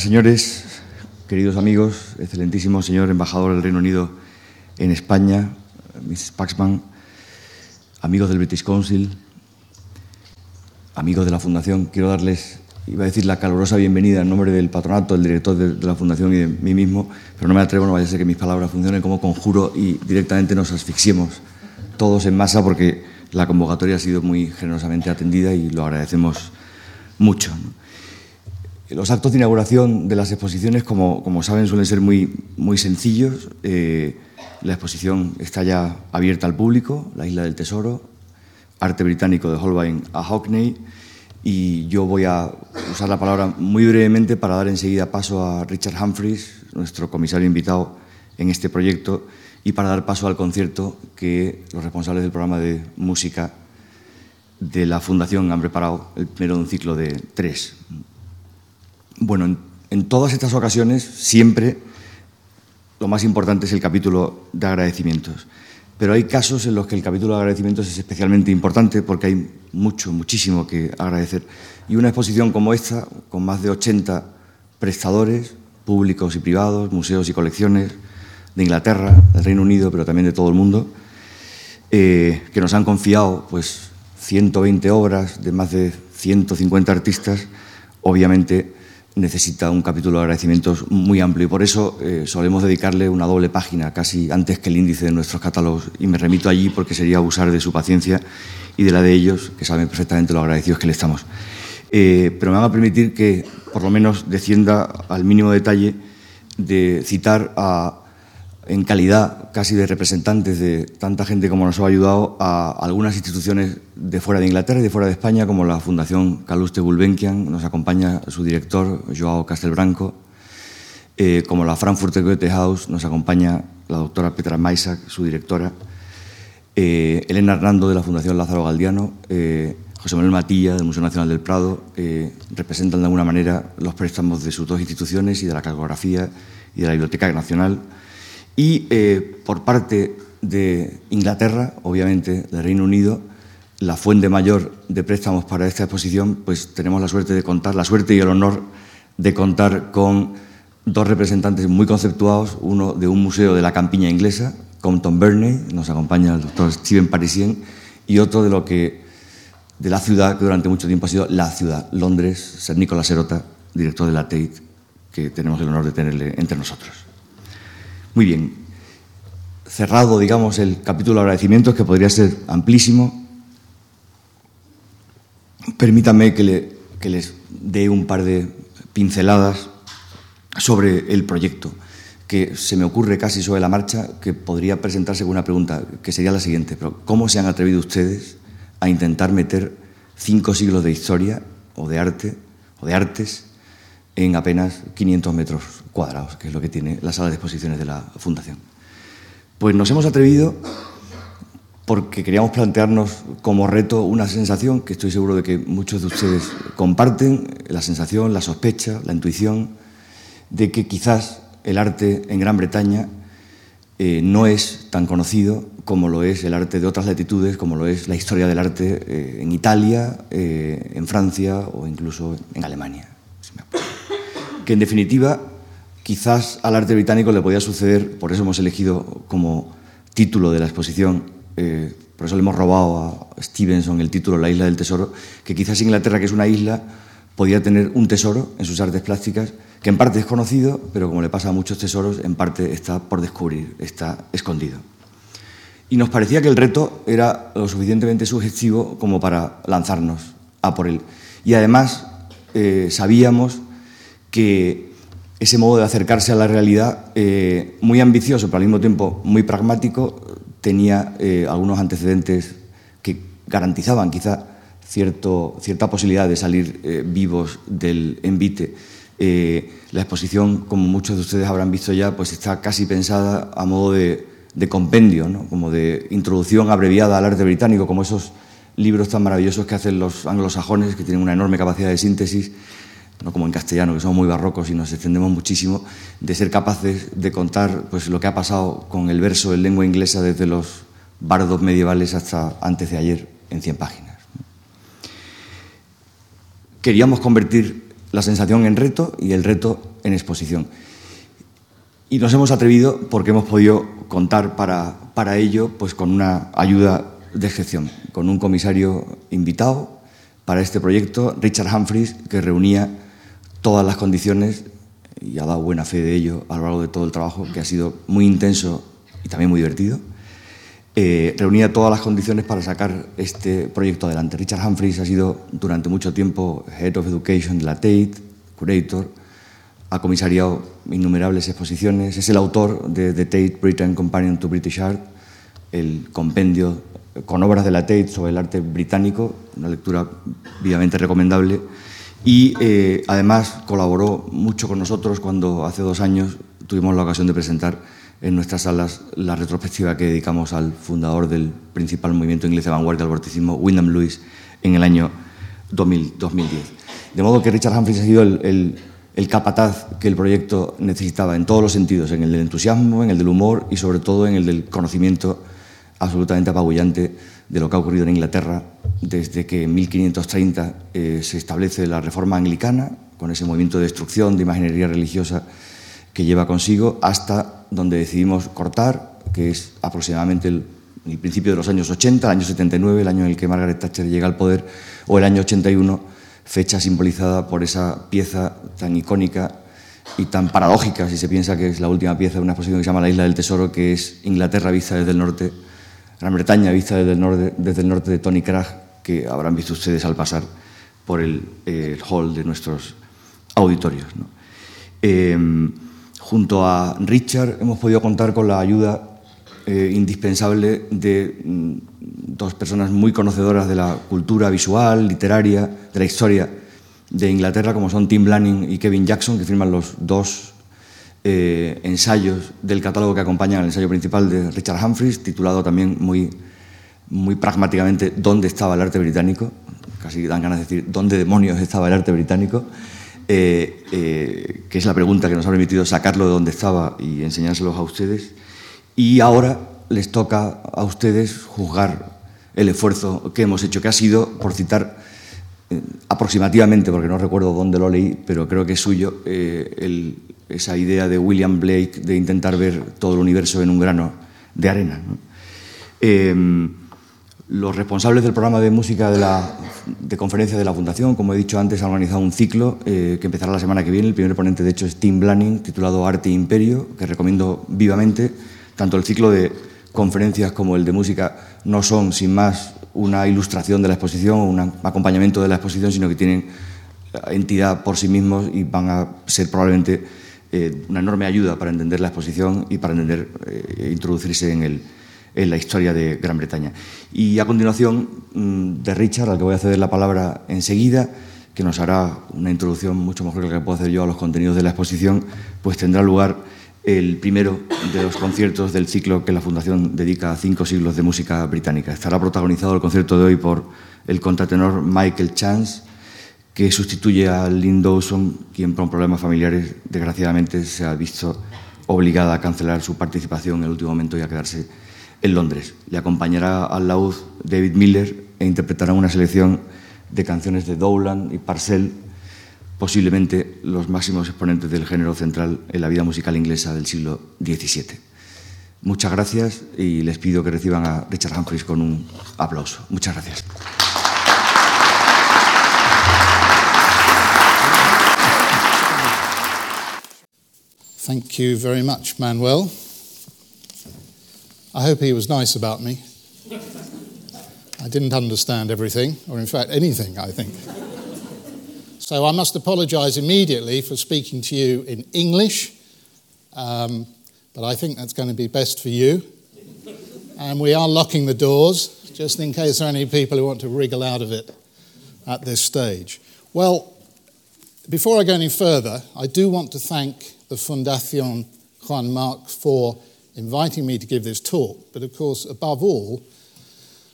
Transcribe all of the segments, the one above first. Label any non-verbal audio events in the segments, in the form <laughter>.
Señores, queridos amigos, excelentísimo señor embajador del Reino Unido en España, Mrs. Paxman, amigos del British Council, amigos de la Fundación, quiero darles, iba a decir, la calurosa bienvenida en nombre del patronato, del director de, la Fundación y de mí mismo, pero no me atrevo, no vaya a ser que mis palabras funcionen como conjuro y directamente nos asfixiemos todos en masa porque la convocatoria ha sido muy generosamente atendida y lo agradecemos mucho. Los actos de inauguración de las exposiciones, como, como saben, suelen ser muy, muy sencillos. Eh, la exposición está ya abierta al público, La Isla del Tesoro, arte británico de Holbein a Hockney, y yo voy a usar la palabra muy brevemente para dar enseguida paso a Richard Humphries, nuestro comisario invitado en este proyecto, y para dar paso al concierto que los responsables del programa de música de la Fundación han preparado, el primero de un ciclo de tres. Bueno, en, todas estas ocasiones siempre lo más importante es el capítulo de agradecimientos. Pero hay casos en los que el capítulo de agradecimientos es especialmente importante porque hay mucho, muchísimo que agradecer. Y una exposición como esta, con más de 80 prestadores, públicos y privados, museos y colecciones de Inglaterra, del Reino Unido, pero también de todo el mundo, eh, que nos han confiado pues, 120 obras de más de 150 artistas, obviamente necesita un capítulo de agradecimientos muy amplio y por eso eh, solemos dedicarle una doble página, casi antes que el índice de nuestros catálogos. Y me remito allí porque sería abusar de su paciencia y de la de ellos, que saben perfectamente lo agradecidos que le estamos. Eh, pero me van a permitir que por lo menos descienda al mínimo detalle de citar a en calidad casi de representantes de tanta gente como nos ha ayudado a algunas instituciones de fuera de Inglaterra y de fuera de España, como la Fundación Caluste Gulbenkian, nos acompaña su director, Joao Castelbranco, eh, como la Frankfurter Goethe House, nos acompaña la doctora Petra Maisak, su directora, eh, Elena Hernando de la Fundación Lázaro Galdiano, eh, José Manuel Matilla del Museo Nacional del Prado, representan de alguna manera los préstamos de sus dos instituciones y de la cartografía y de la Biblioteca Nacional y eh, por parte de Inglaterra, obviamente del Reino Unido, la fuente mayor de préstamos para esta exposición, pues tenemos la suerte de contar, la suerte y el honor de contar con dos representantes muy conceptuados, uno de un museo de la campiña inglesa, Compton Burney, nos acompaña el doctor Steven Parisien, y otro de lo que de la ciudad que durante mucho tiempo ha sido la ciudad, Londres, Sir Nicolás Serota, director de la Tate, que tenemos el honor de tenerle entre nosotros. Muy bien. Cerrado, digamos, el capítulo de agradecimientos, que podría ser amplísimo, permítanme que, les dé un par de pinceladas sobre el proyecto, que se me ocurre casi sobre la marcha, que podría presentarse con una pregunta, que sería la siguiente, pero ¿cómo se han atrevido ustedes a intentar meter cinco siglos de historia o de arte o de artes en apenas 500 metros cuadrados, que es lo que tiene la sala de exposiciones de la Fundación. Pues nos hemos atrevido porque queríamos plantearnos como reto una sensación que estoy seguro de que muchos de ustedes comparten, la sensación, la sospecha, la intuición de que quizás el arte en Gran Bretaña eh, no es tan conocido como lo es el arte de otras latitudes, como lo es la historia del arte eh, en Italia, eh, en Francia o incluso en Alemania que en definitiva quizás al arte británico le podía suceder, por eso hemos elegido como título de la exposición, eh, por eso le hemos robado a Stevenson el título La isla del tesoro, que quizás Inglaterra, que es una isla, podía tener un tesoro en sus artes plásticas, que en parte es conocido, pero como le pasa a muchos tesoros, en parte está por descubrir, está escondido. Y nos parecía que el reto era lo suficientemente sugestivo como para lanzarnos a por él. Y además eh, sabíamos que ese modo de acercarse a la realidad, eh, muy ambicioso, pero al mismo tiempo muy pragmático, tenía eh, algunos antecedentes que garantizaban quizá cierto, cierta posibilidad de salir eh, vivos del envite. la exposición, como muchos de ustedes habrán visto ya, pues está casi pensada a modo de, de compendio, ¿no? como de introducción abreviada al arte británico, como esos libros tan maravillosos que hacen los anglosajones, que tienen una enorme capacidad de síntesis no como en castellano, que somos muy barrocos y nos extendemos muchísimo, de ser capaces de contar pues, lo que ha pasado con el verso en lengua inglesa desde los bardos medievales hasta antes de ayer en 100 páginas. Queríamos convertir la sensación en reto y el reto en exposición. Y nos hemos atrevido porque hemos podido contar para, para ello pues, con una ayuda de gestión, con un comisario invitado para este proyecto, Richard Humphries, que reunía todas las condiciones y ha dado buena fe de ello a lo largo de todo el trabajo, que ha sido muy intenso y también muy divertido. Eh, reunía todas las condiciones para sacar este proyecto adelante. Richard Humphries ha sido durante mucho tiempo Head of Education de la Tate, curator, ha comisariado innumerables exposiciones, es el autor de The Tate Britain Companion to British Art, el compendio con obras de la Tate sobre el arte británico, una lectura vivamente recomendable, y eh, además colaboró mucho con nosotros cuando hace dos años tuvimos la ocasión de presentar en nuestras salas la retrospectiva que dedicamos al fundador del principal movimiento inglés de vanguardia, el vorticismo, Wyndham Lewis, en el año 2010. De modo que Richard Humphries ha sido el, el capataz que el proyecto necesitaba en todos los sentidos, en el del entusiasmo, en el del humor y sobre todo en el del conocimiento absolutamente apabullante de lo que ha ocurrido en Inglaterra desde que en 1530 eh, se establece la reforma anglicana, con ese movimiento de destrucción de imaginería religiosa que lleva consigo, hasta donde decidimos cortar, que es aproximadamente el, principio de los años 80, el año 79, el año en el que Margaret Thatcher llega al poder, o el año 81, fecha simbolizada por esa pieza tan icónica y tan paradójica, si se piensa que es la última pieza de una exposición que se llama La Isla del Tesoro, que es Inglaterra vista desde el norte Gran Bretaña vista desde el norte, desde el norte de Tony Cragg, que habrán visto ustedes al pasar por el, hall de nuestros auditorios. Em, junto a Richard hemos podido contar con la ayuda eh, indispensable de mm, dos personas muy conocedoras de la cultura visual, literaria, de la historia de Inglaterra, como son Tim Lanning y Kevin Jackson, que firman los dos eh, ensayos del catálogo que acompañan al ensayo principal de Richard Humphries, titulado también muy, muy pragmáticamente ¿Dónde estaba el arte británico? Casi dan ganas de decir ¿Dónde demonios estaba el arte británico? Eh, eh, que es la pregunta que nos ha permitido sacarlo de donde estaba y enseñárselos a ustedes. Y ahora les toca a ustedes juzgar el esfuerzo que hemos hecho, que ha sido, por citar aproximativamente, porque no recuerdo dónde lo leí, pero creo que es suyo, el, esa idea de William Blake de intentar ver todo el universo en un grano de arena. Em, los responsables del programa de música de, la, de conferencia de la Fundación, como he dicho antes, han organizado un ciclo eh, que empezará la semana que viene. El primer ponente, de hecho, es Tim Blanning, titulado Arte e Imperio, que recomiendo vivamente. Tanto el ciclo de conferencias como el de música no son, sin más, una ilustración de la exposición un acompañamiento de la exposición, sino que tienen entidad por sí mismos y van a ser probablemente eh, una enorme ayuda para entender la exposición y para entender, eh, introducirse en, el, en, la historia de Gran Bretaña. Y a continuación, mm, de Richard, al que voy a ceder la palabra enseguida, que nos hará una introducción mucho mejor que la que puedo hacer yo a los contenidos de la exposición, pues tendrá lugar el primero de los conciertos del ciclo que la Fundación dedica a cinco siglos de música británica. Estará protagonizado el concierto de hoy por el contratenor Michael Chance, que sustituye a Lynn Dawson, quien por problemas familiares desgraciadamente se ha visto obligada a cancelar su participación en el último momento y a quedarse en Londres. Le acompañará al laúd David Miller e interpretará una selección de canciones de Dowland y Parcell, posiblemente los máximos exponentes del género central en la vida musical inglesa del siglo XVII. Muchas gracias y les pido que reciban a Richard Humphries con un aplauso. Muchas gracias. Thank you very much, Manuel. I hope he was nice about me. I didn't understand everything, or in fact, anything, I think. So I must apologize immediately for speaking to you in English, um, but I think that's going to be best for you. And we are locking the doors, just in case there are any people who want to wriggle out of it at this stage. Well, before I go any further, I do want to thank the Fundación Juan March for inviting me to give this talk, but of course, above all,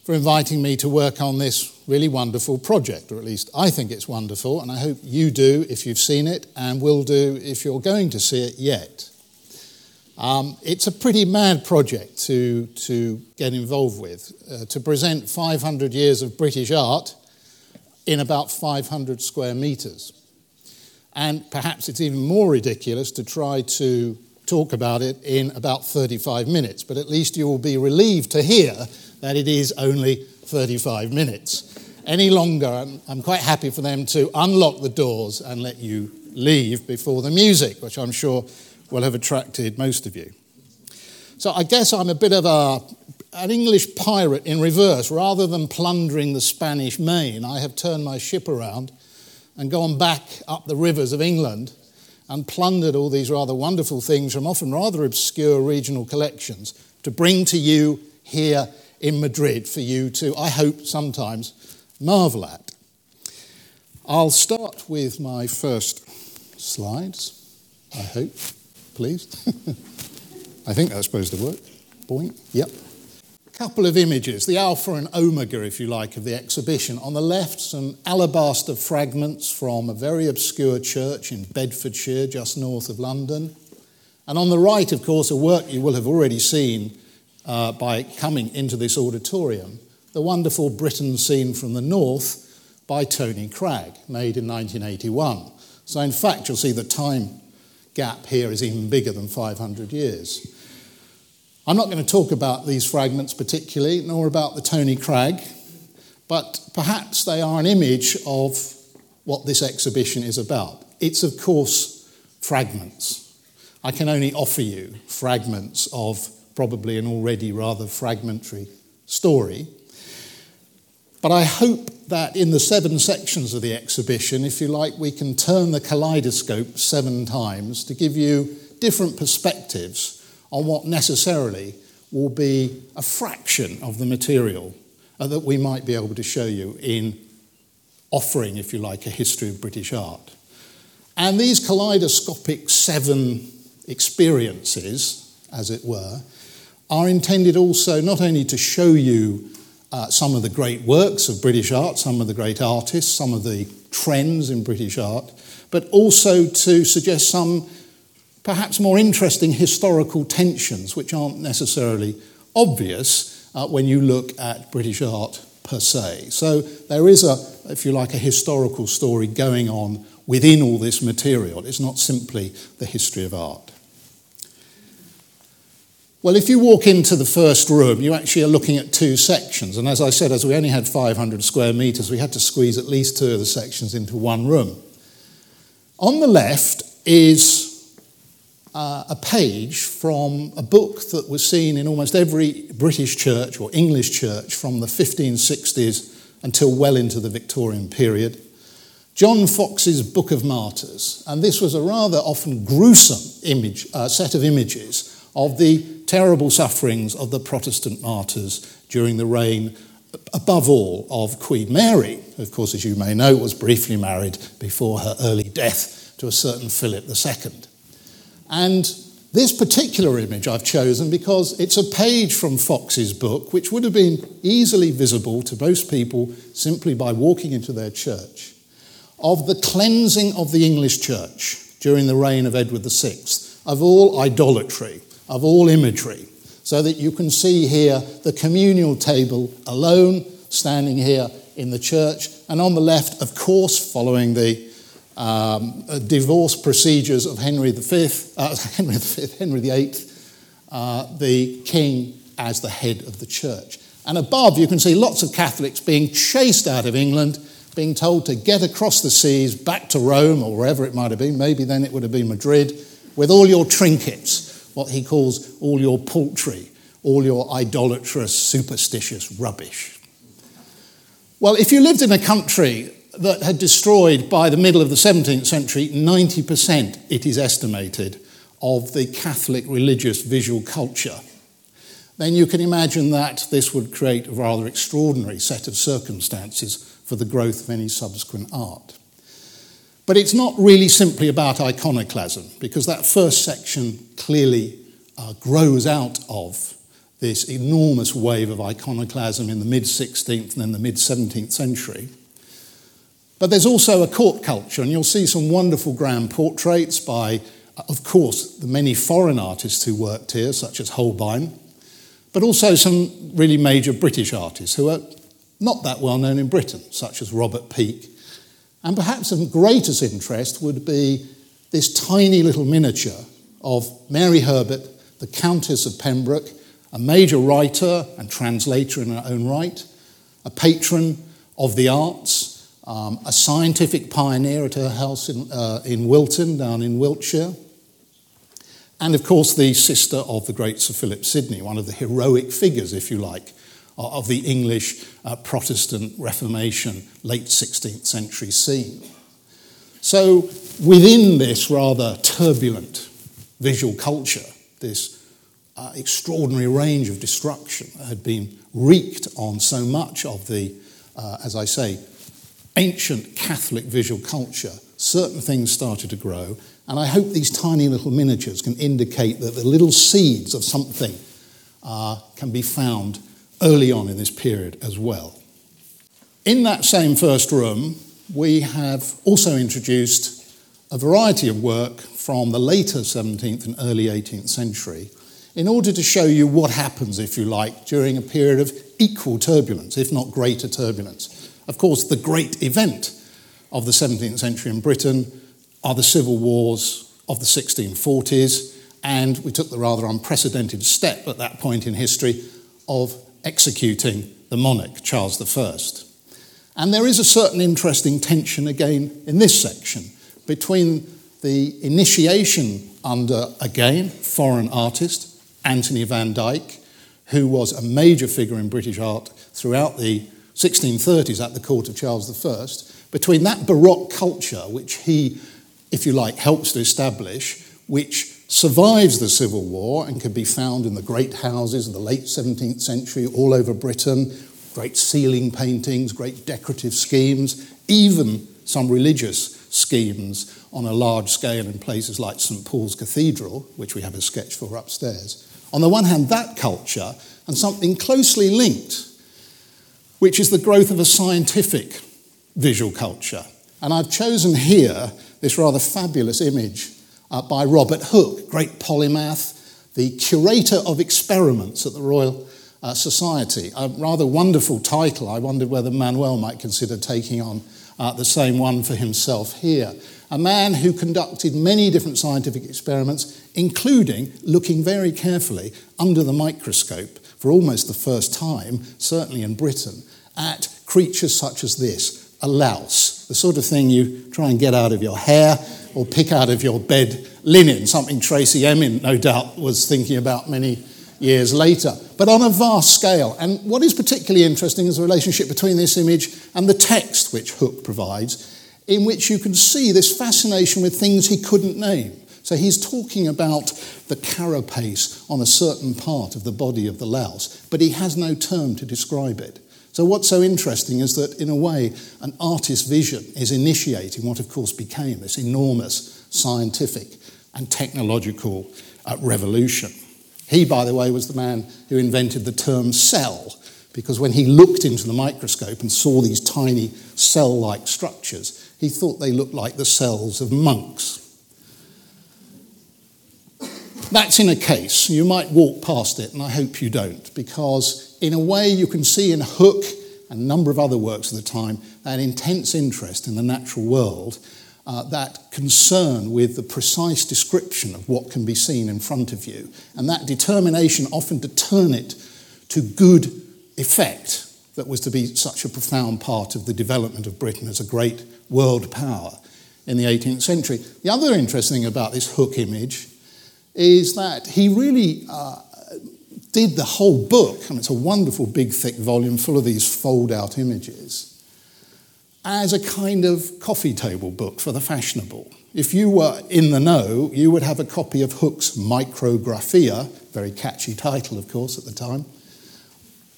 for inviting me to work on this really wonderful project, or at least I think it's wonderful, and I hope you do if you've seen it, and will do if you're going to see it yet. Um, it's a pretty mad project to, to get involved with, uh, to present 500 years of British art in about 500 square metres. And perhaps it's even more ridiculous to try to talk about it in about 35 minutes, but at least you will be relieved to hear that it is only 35 minutes. Any longer, I'm, I'm quite happy for them to unlock the doors and let you leave before the music, which I'm sure will have attracted most of you. So I guess I'm a bit of a, an English pirate in reverse. Rather than plundering the Spanish main, I have turned my ship around and gone back up the rivers of England and plundered all these rather wonderful things from often rather obscure regional collections to bring to you here in Madrid for you to, I hope, sometimes marvel at. I'll start with my first slides, I hope, please. <laughs> I think that's supposed to work. Point. Yep. A couple of images, the alpha and omega, if you like, of the exhibition. On the left, some alabaster fragments from a very obscure church in Bedfordshire, just north of London. And on the right, of course, a work you will have already seen uh, by coming into this auditorium the wonderful Britain seen from the north by Tony Cragg, made in 1981. So, in fact, you'll see the time gap here is even bigger than 500 years. I'm not going to talk about these fragments particularly, nor about the Tony Cragg, but perhaps they are an image of what this exhibition is about. It's, of course, fragments. I can only offer you fragments of probably an already rather fragmentary story. But I hope that in the seven sections of the exhibition, if you like, we can turn the kaleidoscope seven times to give you different perspectives on what necessarily will be a fraction of the material uh, that we might be able to show you in offering, if you like, a history of British art. And these kaleidoscopic seven experiences, as it were, are intended also not only to show you uh, some of the great works of British art, some of the great artists, some of the trends in British art, but also to suggest some perhaps more interesting historical tensions which aren't necessarily obvious uh, when you look at British art per se. So there is a, if you like, a historical story going on within all this material. It's not simply the history of art. Well, if you walk into the first room, you actually are looking at two sections. And as I said, as we only had 500 square metres, we had to squeeze at least two of the sections into one room. On the left is uh, a page from a book that was seen in almost every British church or English church from the 1560s until well into the Victorian period. John Foxe's Book of Martyrs. And this was a rather often gruesome image, uh, set of images of the terrible sufferings of the Protestant martyrs during the reign, above all, of Queen Mary. Of course, as you may know, was briefly married before her early death to a certain Philip II. And this particular image I've chosen because it's a page from Foxe's book, which would have been easily visible to most people simply by walking into their church, of the cleansing of the English church during the reign of Edward VI of all idolatry, of all imagery, so that you can see here the communal table alone standing here in the church, and on the left, of course, following the um, uh, divorce procedures of Henry V, uh, <laughs> Henry V, Henry VIII, uh, the king as the head of the church. And above, you can see lots of Catholics being chased out of England, being told to get across the seas back to Rome or wherever it might have been. Maybe then it would have been Madrid, with all your trinkets what he calls all your paltry, all your idolatrous, superstitious rubbish. Well, if you lived in a country that had destroyed by the middle of the 17th century 90%, it is estimated, of the Catholic religious visual culture, then you can imagine that this would create a rather extraordinary set of circumstances for the growth of any subsequent art. But it's not really simply about iconoclasm, because that first section clearly uh, grows out of this enormous wave of iconoclasm in the mid 16th and then the mid 17th century. But there's also a court culture, and you'll see some wonderful grand portraits by, uh, of course, the many foreign artists who worked here, such as Holbein, but also some really major British artists who are not that well known in Britain, such as Robert Peake And perhaps of greatest interest would be this tiny little miniature of Mary Herbert, the Countess of Pembroke, a major writer and translator in her own right, a patron of the arts, um, a scientific pioneer at her house in, uh, in Wilton, down in Wiltshire, and of course the sister of the great Sir Philip Sidney, one of the heroic figures, if you like, of the English uh, Protestant Reformation, late 16th century scene. So, within this rather turbulent visual culture, this uh, extraordinary range of destruction had been wreaked on so much of the, uh, as I say, ancient Catholic visual culture, certain things started to grow. And I hope these tiny little miniatures can indicate that the little seeds of something uh, can be found early on in this period as well. In that same first room, we have also introduced a variety of work from the later 17th and early 18th century in order to show you what happens, if you like, during a period of equal turbulence, if not greater turbulence. Of course, the great event of the 17th century in Britain are the civil wars of the 1640s, and we took the rather unprecedented step at that point in history of executing the monarch, Charles I. And there is a certain interesting tension again in this section between the initiation under, again, foreign artist, Anthony van Dyck, who was a major figure in British art throughout the 1630s at the court of Charles I, between that Baroque culture, which he, if you like, helps to establish, which survives the Civil War and can be found in the great houses of the late 17th century all over Britain, great ceiling paintings, great decorative schemes, even some religious schemes on a large scale in places like St Paul's Cathedral, which we have a sketch for upstairs. On the one hand, that culture, and something closely linked, which is the growth of a scientific visual culture. And I've chosen here this rather fabulous image uh, by Robert Hooke, great polymath, the curator of experiments at the Royal uh, Society. A rather wonderful title. I wondered whether Manuel might consider taking on uh, the same one for himself here. A man who conducted many different scientific experiments, including looking very carefully under the microscope for almost the first time, certainly in Britain, at creatures such as this a louse, the sort of thing you try and get out of your hair or pick out of your bed linen, something Tracey Emin, no doubt, was thinking about many years later, but on a vast scale. And what is particularly interesting is the relationship between this image and the text which Hooke provides, in which you can see this fascination with things he couldn't name. So he's talking about the carapace on a certain part of the body of the louse, but he has no term to describe it. So, what's so interesting is that, in a way, an artist's vision is initiating what, of course, became this enormous scientific and technological uh, revolution. He, by the way, was the man who invented the term cell, because when he looked into the microscope and saw these tiny cell like structures, he thought they looked like the cells of monks. That's in a case. You might walk past it, and I hope you don't, because in a way, you can see in Hooke and a number of other works of the time that intense interest in the natural world, uh, that concern with the precise description of what can be seen in front of you, and that determination often to turn it to good effect that was to be such a profound part of the development of Britain as a great world power in the 18th century. The other interesting thing about this Hooke image is that he really uh, did the whole book, I and it's a wonderful big thick volume full of these fold out images, as a kind of coffee table book for the fashionable. If you were in the know, you would have a copy of Hooke's Micrographia, very catchy title, of course, at the time,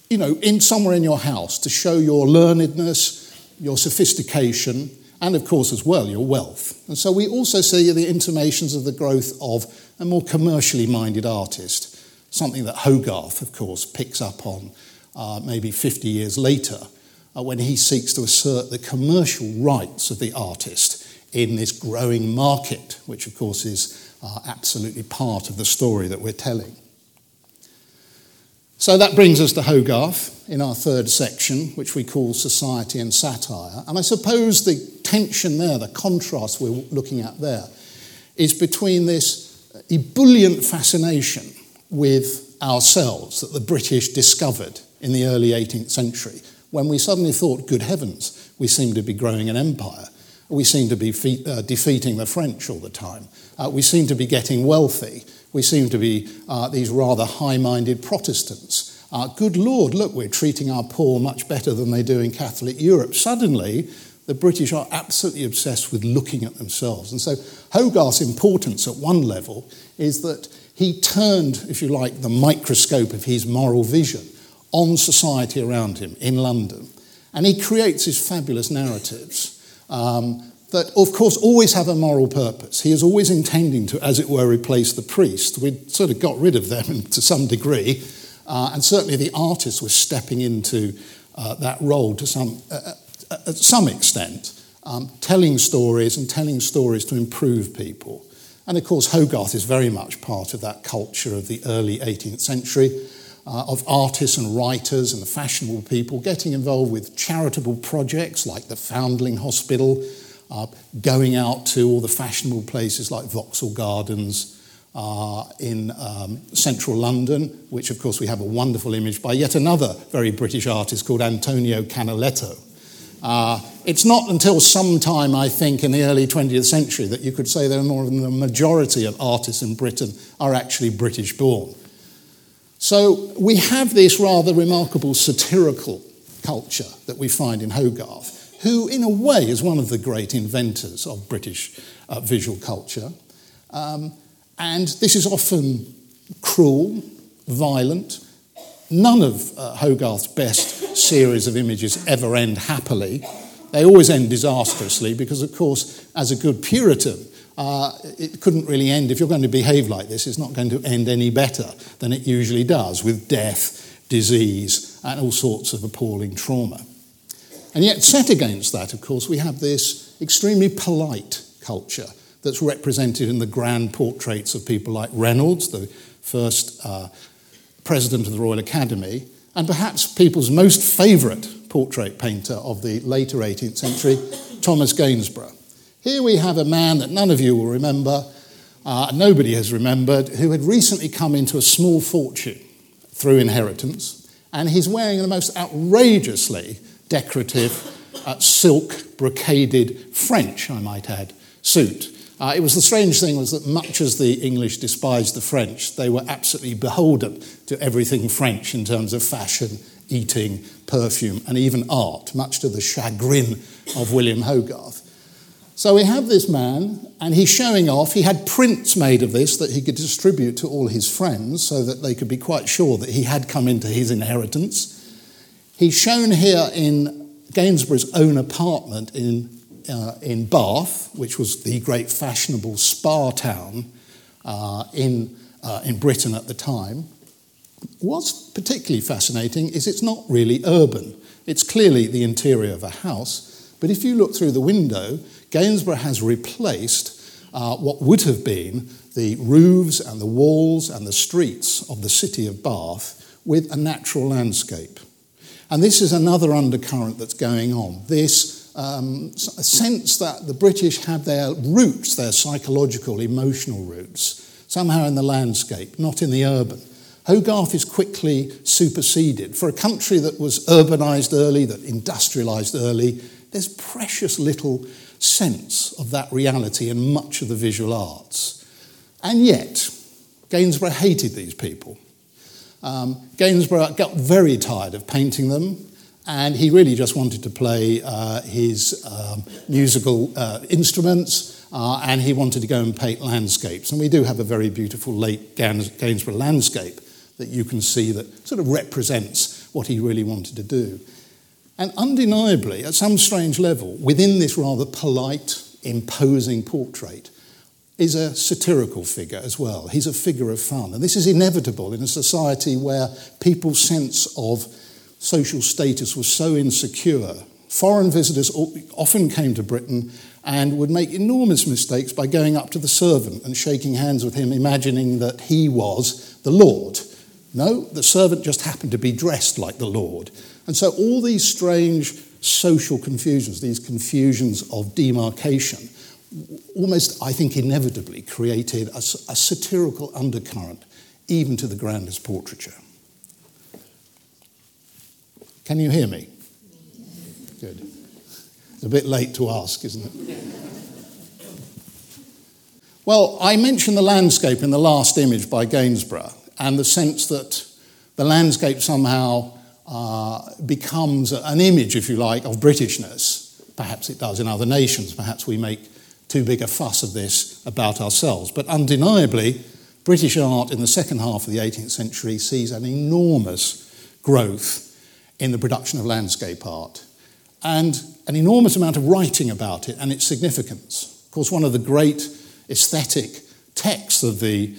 you know, in somewhere in your house to show your learnedness, your sophistication, and of course, as well, your wealth. And so we also see the intimations of the growth of a more commercially minded artist something that Hogarth, of course, picks up on uh, maybe 50 years later uh, when he seeks to assert the commercial rights of the artist in this growing market, which, of course, is uh, absolutely part of the story that we're telling. So that brings us to Hogarth in our third section, which we call Society and Satire. And I suppose the tension there, the contrast we're looking at there, is between this ebullient fascination with ourselves that the British discovered in the early 18th century, when we suddenly thought, good heavens, we seem to be growing an empire. We seem to be fe- uh, defeating the French all the time. Uh, we seem to be getting wealthy. We seem to be uh, these rather high minded Protestants. Uh, good Lord, look, we're treating our poor much better than they do in Catholic Europe. Suddenly, the British are absolutely obsessed with looking at themselves. And so Hogarth's importance at one level is that he turned, if you like, the microscope of his moral vision on society around him in London. And he creates his fabulous narratives um, that, of course, always have a moral purpose. He is always intending to, as it were, replace the priest. We'd sort of got rid of them <laughs> to some degree, uh, and certainly the artist was stepping into uh, that role to some, uh, uh, uh some extent, um, telling stories and telling stories to improve people. And of course, Hogarth is very much part of that culture of the early 18th century. Uh, of artists and writers and the fashionable people getting involved with charitable projects like the Foundling Hospital, uh, going out to all the fashionable places like Vauxhall Gardens uh, in um, central London, which of course we have a wonderful image by yet another very British artist called Antonio Canaletto. Uh, it's not until sometime, I think, in the early 20th century that you could say that more than the majority of artists in Britain are actually British born. So we have this rather remarkable satirical culture that we find in Hogarth who, in a way, is one of the great inventors of British uh, visual culture. Um, and this is often cruel, violent. None of uh, Hogarth's best series of images ever end happily. They always end disastrously because, of course, as a good Puritan, uh, it couldn't really end. If you're going to behave like this, it's not going to end any better than it usually does with death, disease, and all sorts of appalling trauma. And yet, set against that, of course, we have this extremely polite culture that's represented in the grand portraits of people like Reynolds, the first uh, president of the Royal Academy, and perhaps people's most favourite portrait painter of the later 18th century, Thomas Gainsborough. Here we have a man that none of you will remember, uh, nobody has remembered, who had recently come into a small fortune through inheritance, and he's wearing the most outrageously decorative uh, silk brocaded French, I might add, suit. Uh, it was the strange thing was that much as the English despised the French, they were absolutely beholden to everything French in terms of fashion, eating, perfume, and even art, much to the chagrin of William Hogarth. So we have this man, and he's showing off. He had prints made of this that he could distribute to all his friends so that they could be quite sure that he had come into his inheritance. He's shown here in Gainsborough's own apartment in, uh, in Bath, which was the great fashionable spa town uh, in, uh, in Britain at the time. What's particularly fascinating is it's not really urban. It's clearly the interior of a house, but if you look through the window, Gainsborough has replaced uh, what would have been the roofs and the walls and the streets of the city of Bath with a natural landscape. And this is another undercurrent that's going on. This um, sense that the British have their roots, their psychological, emotional roots, somehow in the landscape, not in the urban. Hogarth is quickly superseded. For a country that was urbanised early, that industrialised early, there's precious little sense of that reality in much of the visual arts. And yet, Gainsborough hated these people. Um, Gainsborough got very tired of painting them, and he really just wanted to play uh, his um, musical uh, instruments, uh, and he wanted to go and paint landscapes. And we do have a very beautiful late Gainsborough landscape that you can see that sort of represents what he really wanted to do. And undeniably, at some strange level, within this rather polite, imposing portrait, is a satirical figure as well. He's a figure of fun. And this is inevitable in a society where people's sense of social status was so insecure. Foreign visitors often came to Britain and would make enormous mistakes by going up to the servant and shaking hands with him, imagining that he was the Lord No, the servant just happened to be dressed like the Lord. And so all these strange social confusions, these confusions of demarcation, almost, I think, inevitably created a, a satirical undercurrent even to the grandest portraiture. Can you hear me? Good. It's a bit late to ask, isn't it? Well, I mentioned the landscape in the last image by Gainsborough and the sense that the landscape somehow uh, becomes an image, if you like, of Britishness. Perhaps it does in other nations. Perhaps we make too big a fuss of this about ourselves. But undeniably, British art in the second half of the 18th century sees an enormous growth in the production of landscape art and an enormous amount of writing about it and its significance. Of course, one of the great aesthetic texts of the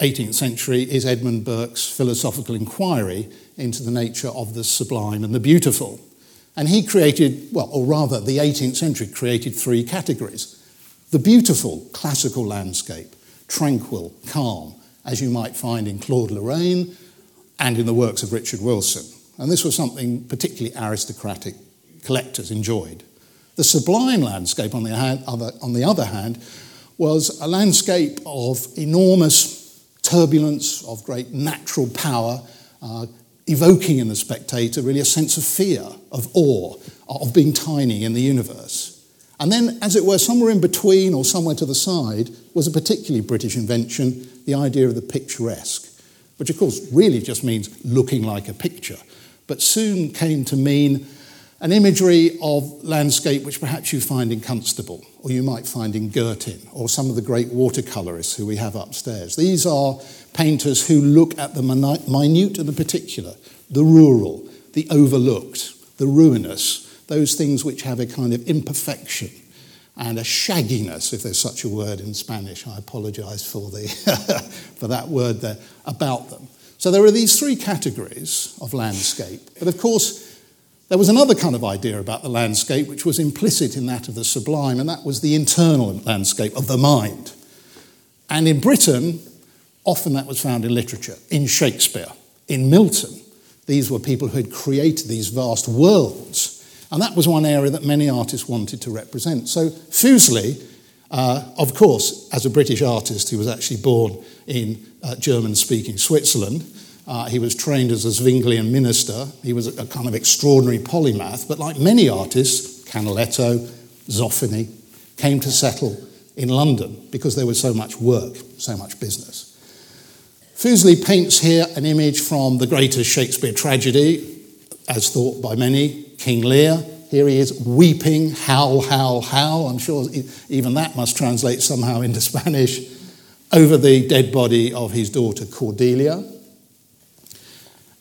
18th century is Edmund Burke's philosophical inquiry into the nature of the sublime and the beautiful. And he created, well, or rather, the 18th century created three categories the beautiful classical landscape, tranquil, calm, as you might find in Claude Lorrain and in the works of Richard Wilson. And this was something particularly aristocratic collectors enjoyed. The sublime landscape, on the, other, on the other hand, was a landscape of enormous turbulence, of great natural power, uh, evoking in the spectator really a sense of fear, of awe, of being tiny in the universe. And then, as it were, somewhere in between or somewhere to the side was a particularly British invention, the idea of the picturesque, which of course really just means looking like a picture, but soon came to mean an imagery of landscape which perhaps you find in Constable, or you might find in Girtin, or some of the great watercolourists who we have upstairs. These are painters who look at the minute and the particular, the rural, the overlooked, the ruinous, those things which have a kind of imperfection and a shagginess, if there's such a word in Spanish. I apologize for, the <laughs> for that word there, about them. So there are these three categories of landscape. But of course, there was another kind of idea about the landscape which was implicit in that of the sublime, and that was the internal landscape of the mind. And in Britain, often that was found in literature, in Shakespeare, in Milton. These were people who had created these vast worlds. And that was one area that many artists wanted to represent. So Fuseli, uh, of course, as a British artist, he was actually born in uh, German speaking Switzerland. Uh, he was trained as a Zwinglian minister. He was a, a, kind of extraordinary polymath, but like many artists, Canaletto, Zoffany, came to settle in London because there was so much work, so much business. Fuseli paints here an image from the greatest Shakespeare tragedy, as thought by many, King Lear. Here he is weeping, howl, howl, howl. I'm sure even that must translate somehow into <laughs> Spanish over the dead body of his daughter Cordelia.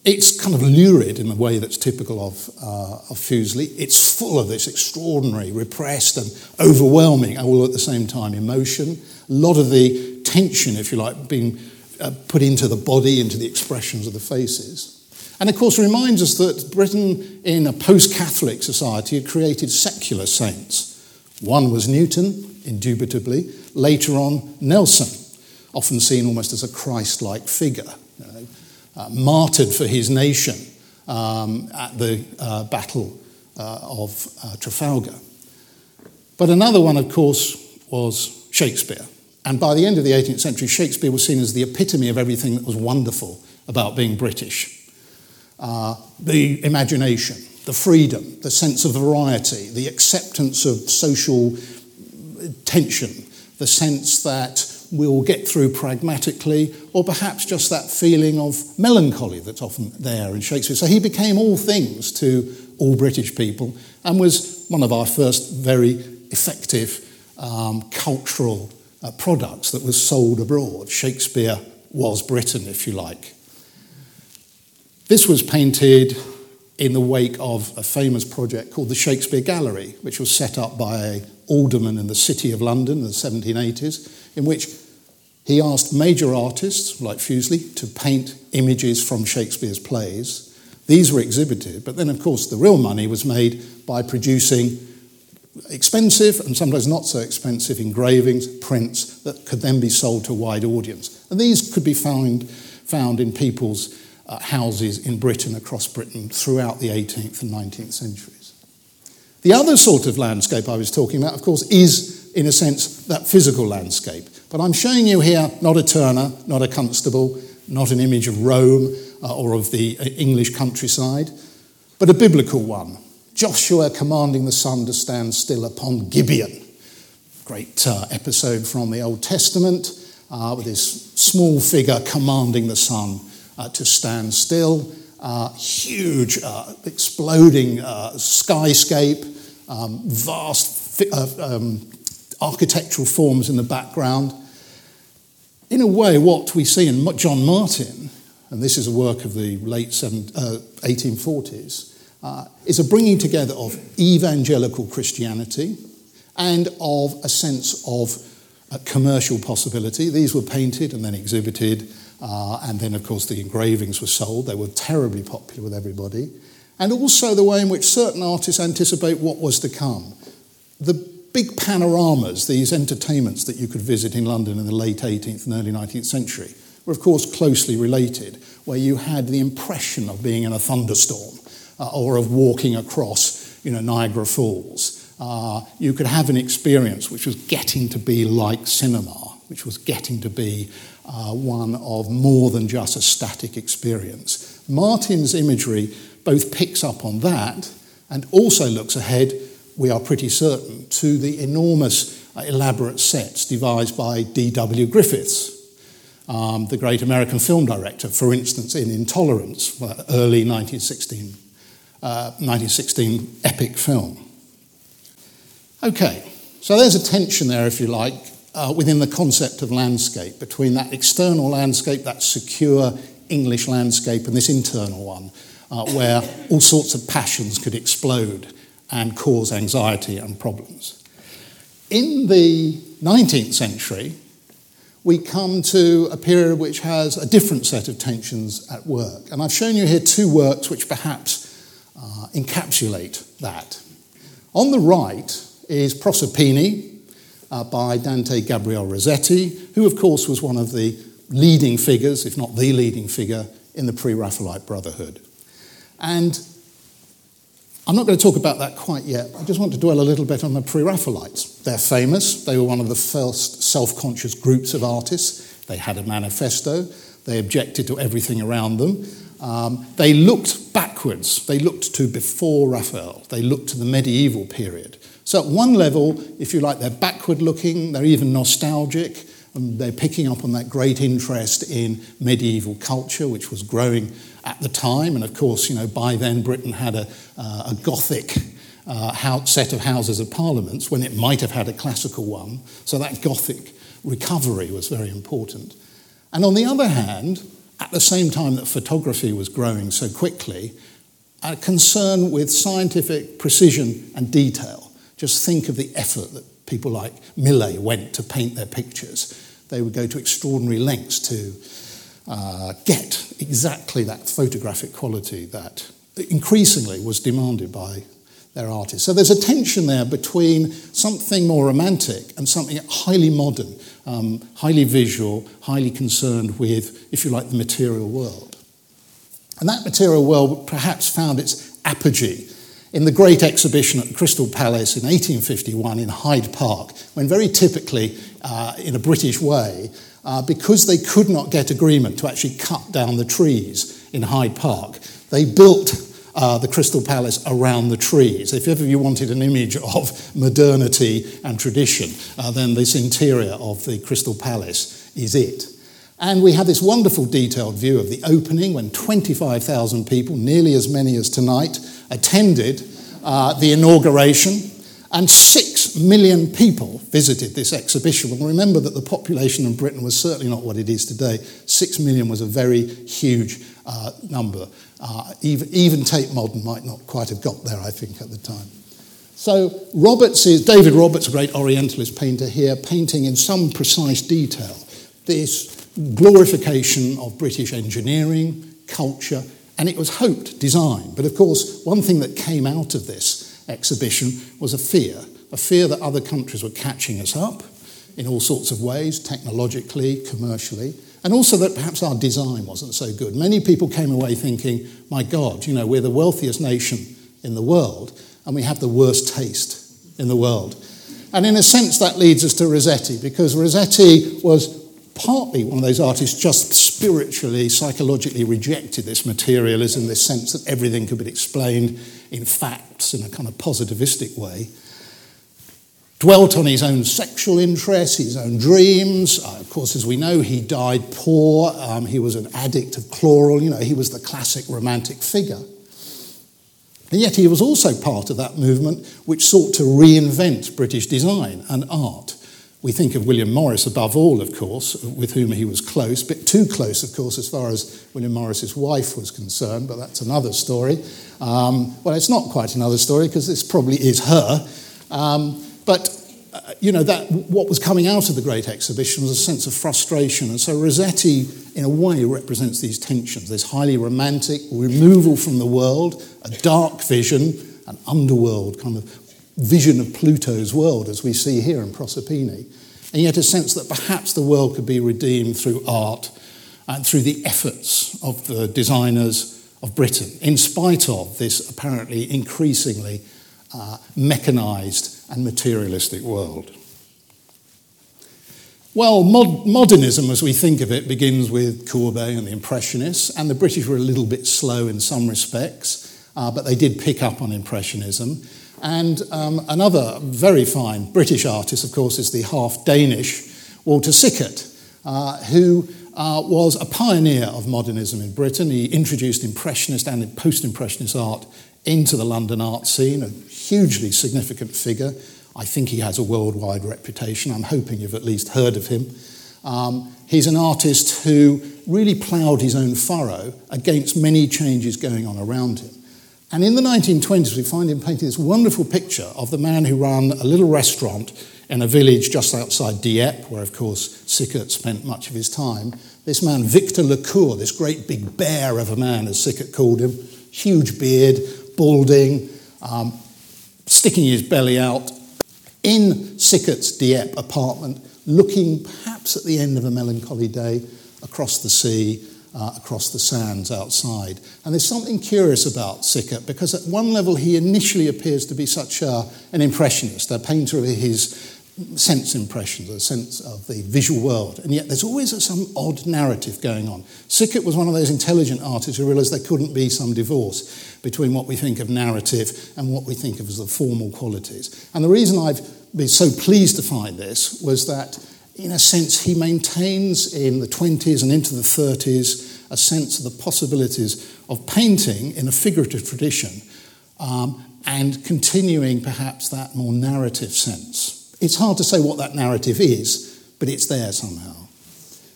It's kind of lurid in the way that's typical of, uh, of Fuseli. It's full of this extraordinary, repressed, and overwhelming, all at the same time, emotion. A lot of the tension, if you like, being uh, put into the body, into the expressions of the faces. And of course, reminds us that Britain, in a post Catholic society, had created secular saints. One was Newton, indubitably. Later on, Nelson, often seen almost as a Christ like figure uh, martyred for his nation um, at the uh, Battle uh, of uh, Trafalgar. But another one, of course, was Shakespeare. And by the end of the 18th century, Shakespeare was seen as the epitome of everything that was wonderful about being British uh, the imagination, the freedom, the sense of variety, the acceptance of social tension, the sense that we'll get through pragmatically, or perhaps just that feeling of melancholy that's often there in Shakespeare. So he became all things to all British people and was one of our first very effective um, cultural uh, products that was sold abroad. Shakespeare was Britain, if you like. This was painted in the wake of a famous project called the Shakespeare Gallery, which was set up by a alderman in the City of London in the 1780s, in which he asked major artists like Fuseli to paint images from Shakespeare's plays. These were exhibited, but then, of course, the real money was made by producing expensive and sometimes not so expensive engravings, prints that could then be sold to a wide audience. And these could be found, found in people's uh, houses in Britain, across Britain, throughout the 18th and 19th centuries. The other sort of landscape I was talking about, of course, is, in a sense, that physical landscape. But I'm showing you here not a Turner, not a Constable, not an image of Rome uh, or of the uh, English countryside, but a biblical one. Joshua commanding the sun to stand still upon Gibeon. Great uh, episode from the Old Testament uh, with this small figure commanding the sun uh, to stand still. Uh, huge, exploding skyscape, um, vast fi- um, architectural forms in the background. In a way, what we see in John Martin, and this is a work of the late 1840s, uh, is a bringing together of evangelical Christianity and of a sense of uh, commercial possibility. These were painted and then exhibited, uh, and then, of course, the engravings were sold. They were terribly popular with everybody. And also the way in which certain artists anticipate what was to come. The big panoramas, these entertainments that you could visit in London in the late 18th and early 19th century, were of course closely related, where you had the impression of being in a thunderstorm uh, or of walking across you know, Niagara Falls. Uh, you could have an experience which was getting to be like cinema, which was getting to be uh, one of more than just a static experience. Martin's imagery both picks up on that and also looks ahead we are pretty certain, to the enormous uh, elaborate sets devised by D.W. Griffiths, um, the great American film director, for instance, in Intolerance, early 1916, uh, 1916 epic film. Okay, so there's a tension there, if you like, uh, within the concept of landscape between that external landscape, that secure English landscape, and this internal one, uh, where all sorts of passions could explode and cause anxiety and problems. In the 19th century, we come to a period which has a different set of tensions at work. And I've shown you here two works which perhaps uh, encapsulate that. On the right is Proserpine uh, by Dante Gabriel Rossetti, who, of course, was one of the leading figures, if not the leading figure, in the Pre Raphaelite Brotherhood. And I'm not going to talk about that quite yet. I just want to dwell a little bit on the Pre Raphaelites. They're famous. They were one of the first self conscious groups of artists. They had a manifesto. They objected to everything around them. Um, they looked backwards. They looked to before Raphael. They looked to the medieval period. So, at one level, if you like, they're backward looking, they're even nostalgic. And they're picking up on that great interest in medieval culture, which was growing at the time. And of course, you know, by then Britain had a, uh, a Gothic uh, set of Houses of Parliaments when it might have had a classical one. So that Gothic recovery was very important. And on the other hand, at the same time that photography was growing so quickly, a concern with scientific precision and detail. Just think of the effort that people like Millais went to paint their pictures. They would go to extraordinary lengths to uh, get exactly that photographic quality that increasingly was demanded by their artists. So there's a tension there between something more romantic and something highly modern, um, highly visual, highly concerned with, if you like, the material world. And that material world perhaps found its apogee in the great exhibition at the Crystal Palace in 1851 in Hyde Park, when very typically, uh, in a British way, uh, because they could not get agreement to actually cut down the trees in Hyde Park, they built uh, the Crystal Palace around the trees. If ever you wanted an image of modernity and tradition, uh, then this interior of the Crystal Palace is it. And we have this wonderful detailed view of the opening when 25,000 people, nearly as many as tonight, attended uh, the inauguration. And six million people visited this exhibition. Well, remember that the population in Britain was certainly not what it is today. Six million was a very huge uh, number. Uh, even, even Tate Modern might not quite have got there, I think, at the time. So Roberts is, David Roberts, a great Orientalist painter here, painting in some precise detail this glorification of British engineering, culture, and it was hoped design. But of course, one thing that came out of this exhibition was a fear a fear that other countries were catching us up in all sorts of ways, technologically, commercially. and also that perhaps our design wasn't so good. Many people came away thinking, my God, you know, we're the wealthiest nation in the world, and we have the worst taste in the world. And in a sense, that leads us to Rossetti, because Rossetti was partly one of those artists just spiritually, psychologically rejected this materialism, this sense that everything could be explained in facts in a kind of positivistic way. Dwelt on his own sexual interests, his own dreams. Uh, of course, as we know, he died poor. Um, he was an addict of chloral. You know, he was the classic romantic figure. And yet, he was also part of that movement which sought to reinvent British design and art. We think of William Morris above all, of course, with whom he was close, but too close, of course, as far as William Morris's wife was concerned, but that's another story. Um, well, it's not quite another story because this probably is her. Um, but uh, you know that what was coming out of the Great Exhibition was a sense of frustration, and so Rossetti, in a way, represents these tensions: this highly romantic removal from the world, a dark vision, an underworld kind of vision of Pluto's world, as we see here in Proserpine, and yet a sense that perhaps the world could be redeemed through art and through the efforts of the designers of Britain, in spite of this apparently increasingly uh, mechanized and materialistic world. Well, mod- modernism, as we think of it, begins with Courbet and the Impressionists, and the British were a little bit slow in some respects, uh, but they did pick up on Impressionism. And um, another very fine British artist, of course, is the half Danish Walter Sickert, uh, who uh, was a pioneer of modernism in Britain. He introduced Impressionist and post Impressionist art into the London art scene, a hugely significant figure. I think he has a worldwide reputation. I'm hoping you've at least heard of him. Um, he's an artist who really ploughed his own furrow against many changes going on around him. And in the 1920s, we find him painting this wonderful picture of the man who ran a little restaurant in a village just outside Dieppe, where, of course, Sickert spent much of his time. This man, Victor Lecour, this great big bear of a man, as Sickert called him, huge beard, balding, um, sticking his belly out, in Sickert's Dieppe apartment, looking perhaps at the end of a melancholy day across the sea uh, across the sands outside. And there's something curious about Sickert because, at one level, he initially appears to be such a, an impressionist, a painter of his sense impressions, a sense of the visual world. And yet, there's always some odd narrative going on. Sickert was one of those intelligent artists who realized there couldn't be some divorce between what we think of narrative and what we think of as the formal qualities. And the reason I've been so pleased to find this was that in a sense, he maintains in the 20s and into the 30s a sense of the possibilities of painting in a figurative tradition um, and continuing perhaps that more narrative sense. It's hard to say what that narrative is, but it's there somehow.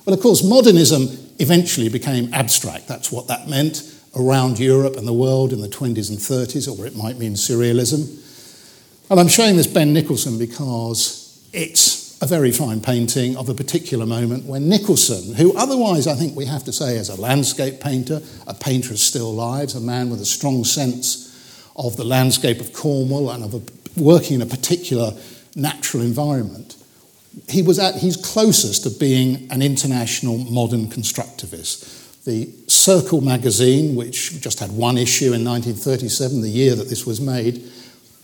Well, of course, modernism eventually became abstract. That's what that meant around Europe and the world in the 20s and 30s, or it might mean surrealism. And I'm showing this Ben Nicholson because it's a very fine painting of a particular moment when Nicholson, who otherwise I think we have to say is a landscape painter, a painter of still lives, a man with a strong sense of the landscape of Cornwall and of a, working in a particular natural environment, he was at his closest to being an international modern constructivist. The Circle magazine, which just had one issue in 1937, the year that this was made,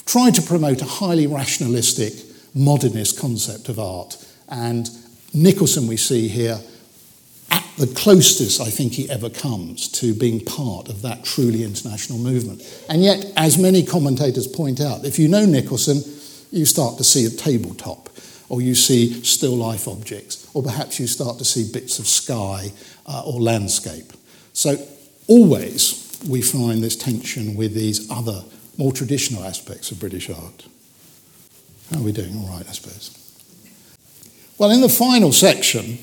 tried to promote a highly rationalistic modernist concept of art. And Nicholson, we see here, at the closest I think he ever comes to being part of that truly international movement. And yet, as many commentators point out, if you know Nicholson, you start to see a tabletop, or you see still life objects, or perhaps you start to see bits of sky uh, or landscape. So, always we find this tension with these other, more traditional aspects of British art. How are we doing? All right, I suppose. Well, in the final section,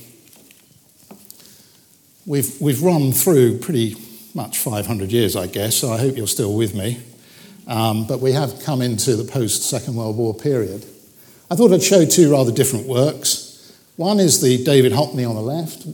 we've, we've run through pretty much 500 years, I guess, so I hope you're still with me. Um, but we have come into the post Second World War period. I thought I'd show two rather different works. One is the David Hockney on the left,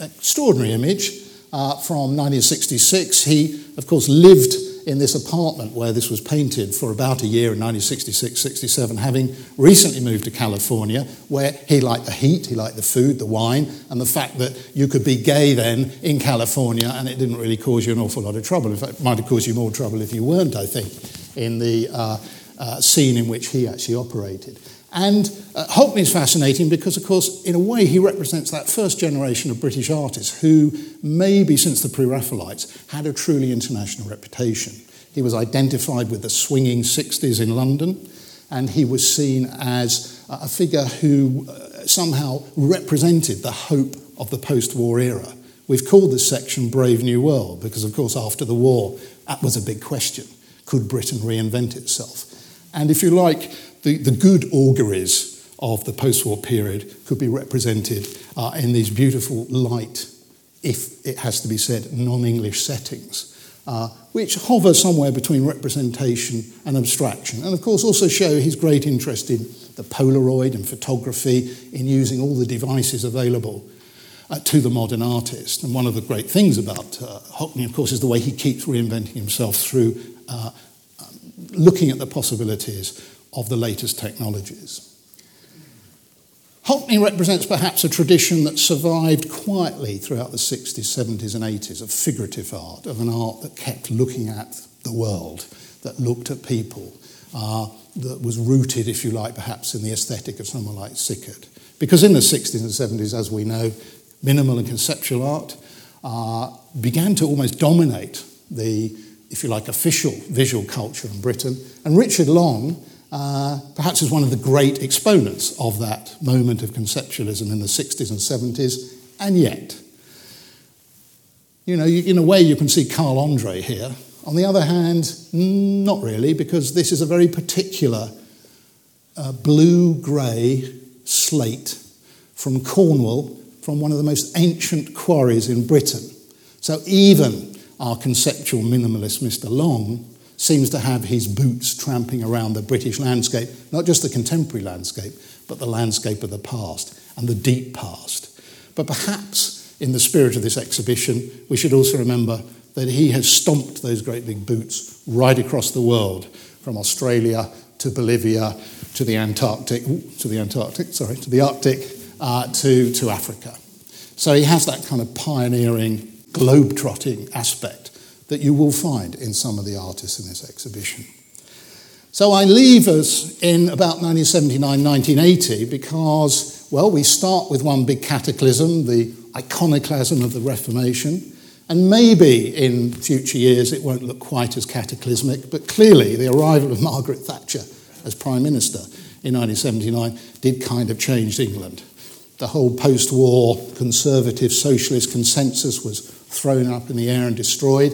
extraordinary image uh, from 1966. He, of course, lived in this apartment where this was painted for about a year in 1966 67, having recently moved to California, where he liked the heat, he liked the food, the wine, and the fact that you could be gay then in California and it didn't really cause you an awful lot of trouble. In fact, it might have caused you more trouble if you weren't, I think, in the uh, uh, scene in which he actually operated. And uh, Hockney is fascinating because, of course, in a way, he represents that first generation of British artists who, maybe since the Pre Raphaelites, had a truly international reputation. He was identified with the swinging 60s in London, and he was seen as a figure who uh, somehow represented the hope of the post war era. We've called this section Brave New World because, of course, after the war, that was a big question. Could Britain reinvent itself? And if you like, the, the good auguries of the post war period could be represented uh, in these beautiful, light, if it has to be said, non English settings. Uh, which hover somewhere between representation and abstraction. And of course, also show his great interest in the Polaroid and photography, in using all the devices available uh, to the modern artist. And one of the great things about uh, Hockney, of course, is the way he keeps reinventing himself through uh, um, looking at the possibilities of the latest technologies. Hockney represents perhaps a tradition that survived quietly throughout the 60s, 70s, and 80s of figurative art, of an art that kept looking at the world, that looked at people, uh, that was rooted, if you like, perhaps in the aesthetic of someone like Sickert. Because in the 60s and 70s, as we know, minimal and conceptual art uh, began to almost dominate the, if you like, official visual culture in Britain. And Richard Long uh, perhaps as one of the great exponents of that moment of conceptualism in the 60s and 70s, and yet, you know, in a way you can see Carl Andre here. On the other hand, not really, because this is a very particular uh, blue grey slate from Cornwall, from one of the most ancient quarries in Britain. So even our conceptual minimalist Mr. Long seems to have his boots tramping around the British landscape, not just the contemporary landscape, but the landscape of the past and the deep past. But perhaps in the spirit of this exhibition, we should also remember that he has stomped those great big boots right across the world, from Australia to Bolivia to the Antarctic, to the Antarctic, sorry, to the Arctic, uh, to, to Africa. So he has that kind of pioneering, globe-trotting aspect that you will find in some of the artists in this exhibition. So I leave us in about 1979, 1980 because, well, we start with one big cataclysm, the iconoclasm of the Reformation. And maybe in future years it won't look quite as cataclysmic, but clearly the arrival of Margaret Thatcher as Prime Minister in 1979 did kind of change England. The whole post war conservative socialist consensus was thrown up in the air and destroyed.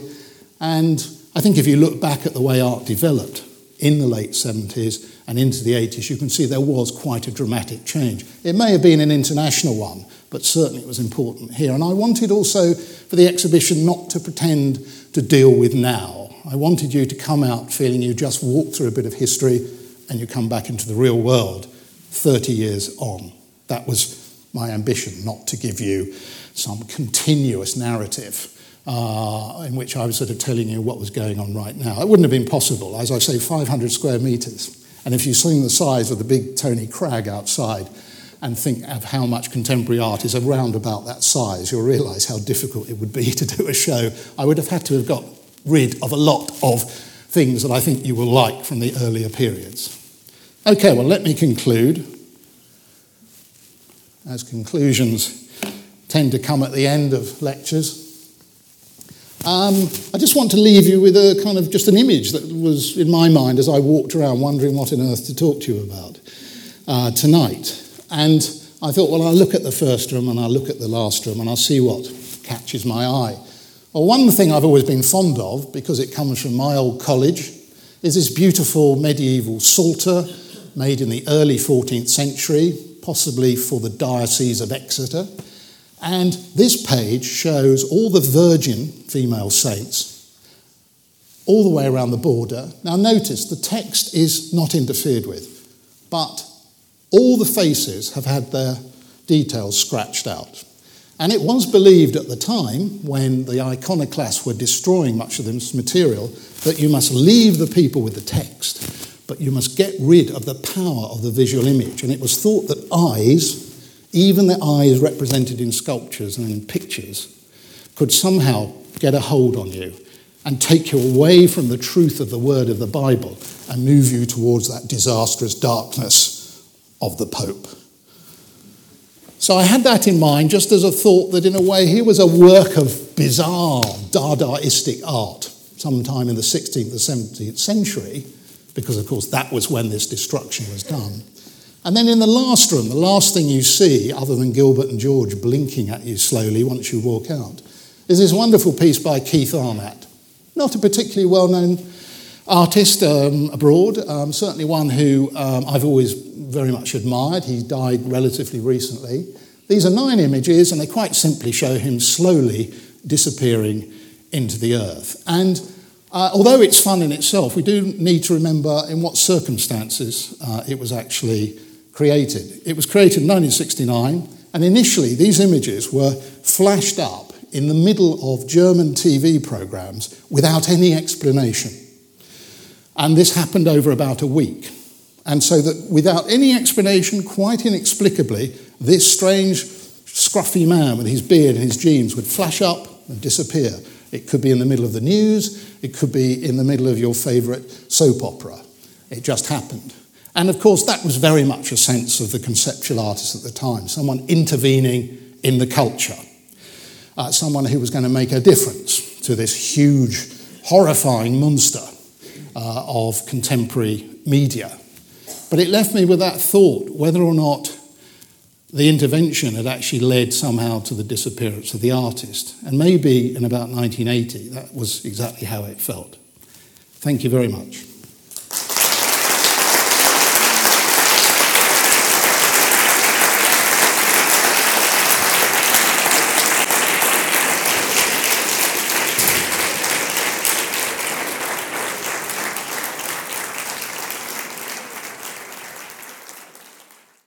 And I think if you look back at the way art developed in the late 70s and into the 80s, you can see there was quite a dramatic change. It may have been an international one, but certainly it was important here. And I wanted also for the exhibition not to pretend to deal with now. I wanted you to come out feeling you just walked through a bit of history and you come back into the real world 30 years on. That was my ambition, not to give you some continuous narrative uh, in which I was sort of telling you what was going on right now. It wouldn't have been possible. As I say, 500 square metres. And if you see the size of the big Tony Cragg outside and think of how much contemporary art is around about that size, you'll realise how difficult it would be <laughs> to do a show. I would have had to have got rid of a lot of things that I think you will like from the earlier periods. Okay, well, let me conclude. As conclusions tend to come at the end of lectures, um, I just want to leave you with a kind of just an image that was in my mind as I walked around wondering what on earth to talk to you about uh, tonight. And I thought, well, I'll look at the first room and I'll look at the last room and I'll see what catches my eye. Well, one thing I've always been fond of, because it comes from my old college, is this beautiful medieval psalter made in the early 14th century, possibly for the Diocese of Exeter. And this page shows all the virgin female saints all the way around the border. Now, notice the text is not interfered with, but all the faces have had their details scratched out. And it was believed at the time, when the iconoclasts were destroying much of this material, that you must leave the people with the text, but you must get rid of the power of the visual image. And it was thought that eyes, even the eyes represented in sculptures and in pictures, could somehow get a hold on you and take you away from the truth of the word of the Bible and move you towards that disastrous darkness of the Pope. So I had that in mind just as a thought that, in a way, here was a work of bizarre Dadaistic art sometime in the 16th or 17th century, because, of course, that was when this destruction was done. And then in the last room, the last thing you see, other than Gilbert and George blinking at you slowly once you walk out, is this wonderful piece by Keith Arnatt. Not a particularly well known artist um, abroad, um, certainly one who um, I've always very much admired. He died relatively recently. These are nine images, and they quite simply show him slowly disappearing into the earth. And uh, although it's fun in itself, we do need to remember in what circumstances uh, it was actually created. It was created in 1969, and initially these images were flashed up in the middle of German TV programs without any explanation. And this happened over about a week. And so that without any explanation, quite inexplicably, this strange, scruffy man with his beard and his jeans would flash up and disappear. It could be in the middle of the news, it could be in the middle of your favourite soap opera. It just happened. And of course, that was very much a sense of the conceptual artist at the time, someone intervening in the culture, uh, someone who was going to make a difference to this huge, horrifying monster uh, of contemporary media. But it left me with that thought whether or not the intervention had actually led somehow to the disappearance of the artist. And maybe in about 1980, that was exactly how it felt. Thank you very much.